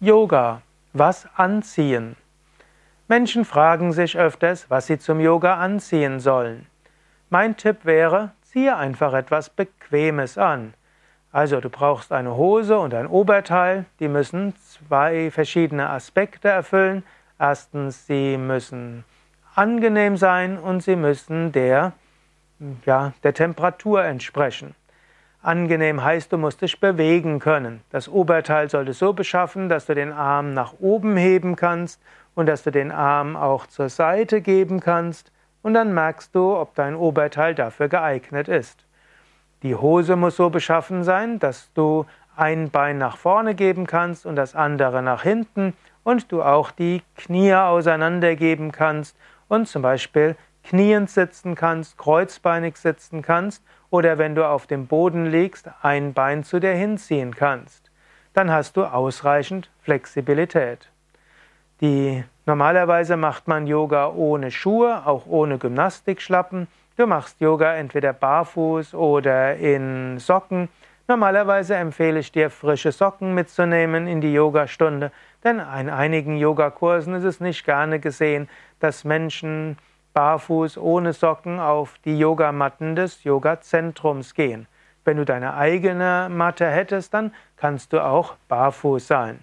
Yoga. Was anziehen? Menschen fragen sich öfters, was sie zum Yoga anziehen sollen. Mein Tipp wäre, ziehe einfach etwas Bequemes an. Also du brauchst eine Hose und ein Oberteil, die müssen zwei verschiedene Aspekte erfüllen. Erstens, sie müssen angenehm sein und sie müssen der, ja, der Temperatur entsprechen. Angenehm heißt, du musst dich bewegen können. Das Oberteil sollte so beschaffen, dass du den Arm nach oben heben kannst und dass du den Arm auch zur Seite geben kannst. Und dann merkst du, ob dein Oberteil dafür geeignet ist. Die Hose muss so beschaffen sein, dass du ein Bein nach vorne geben kannst und das andere nach hinten und du auch die Knie auseinandergeben kannst und zum Beispiel kniend sitzen kannst, kreuzbeinig sitzen kannst oder wenn du auf dem Boden liegst, ein Bein zu dir hinziehen kannst. Dann hast du ausreichend Flexibilität. Die, normalerweise macht man Yoga ohne Schuhe, auch ohne Gymnastikschlappen. Du machst Yoga entweder barfuß oder in Socken. Normalerweise empfehle ich dir, frische Socken mitzunehmen in die Yogastunde, denn in einigen Yogakursen ist es nicht gerne gesehen, dass Menschen barfuß ohne Socken auf die Yogamatten des Yogazentrums gehen. Wenn du deine eigene Matte hättest, dann kannst du auch barfuß sein.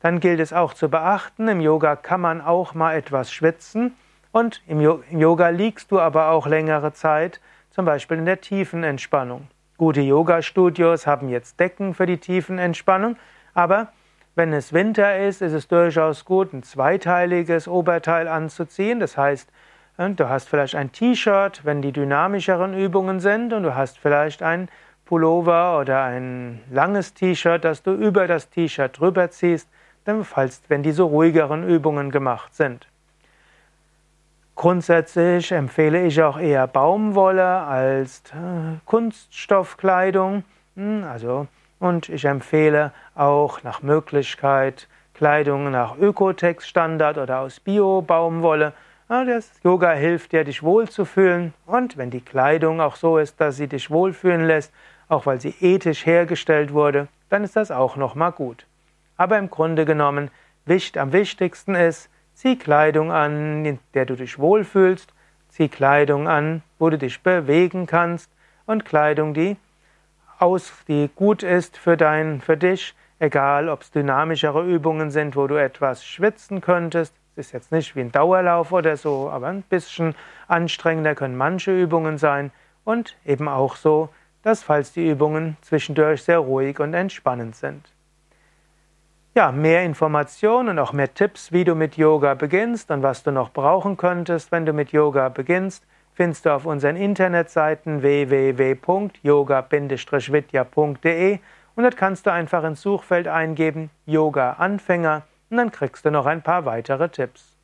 Dann gilt es auch zu beachten, im Yoga kann man auch mal etwas schwitzen und im Yoga liegst du aber auch längere Zeit, zum Beispiel in der tiefen Entspannung. Gute Yoga-Studios haben jetzt Decken für die tiefen Entspannung, aber wenn es Winter ist, ist es durchaus gut, ein zweiteiliges Oberteil anzuziehen. Das heißt, Du hast vielleicht ein T-Shirt, wenn die dynamischeren Übungen sind, und du hast vielleicht ein Pullover oder ein langes T-Shirt, das du über das T-Shirt drüber ziehst, falls, wenn diese ruhigeren Übungen gemacht sind. Grundsätzlich empfehle ich auch eher Baumwolle als äh, Kunststoffkleidung. Hm, also, und ich empfehle auch nach Möglichkeit Kleidung nach Ökotex-Standard oder aus Bio-Baumwolle das Yoga hilft dir, dich wohlzufühlen. Und wenn die Kleidung auch so ist, dass sie dich wohlfühlen lässt, auch weil sie ethisch hergestellt wurde, dann ist das auch nochmal gut. Aber im Grunde genommen, am wichtigsten ist, zieh Kleidung an, in der du dich wohlfühlst, zieh Kleidung an, wo du dich bewegen kannst und Kleidung, die aus, die gut ist für dein, für dich, egal ob es dynamischere Übungen sind, wo du etwas schwitzen könntest, ist jetzt nicht wie ein Dauerlauf oder so, aber ein bisschen anstrengender können manche Übungen sein. Und eben auch so, dass falls die Übungen zwischendurch sehr ruhig und entspannend sind. Ja, mehr Informationen und auch mehr Tipps, wie du mit Yoga beginnst und was du noch brauchen könntest, wenn du mit Yoga beginnst, findest du auf unseren Internetseiten www.yoga-vidya.de und dort kannst du einfach ins Suchfeld eingeben Yoga Anfänger und dann kriegst du noch ein paar weitere Tipps.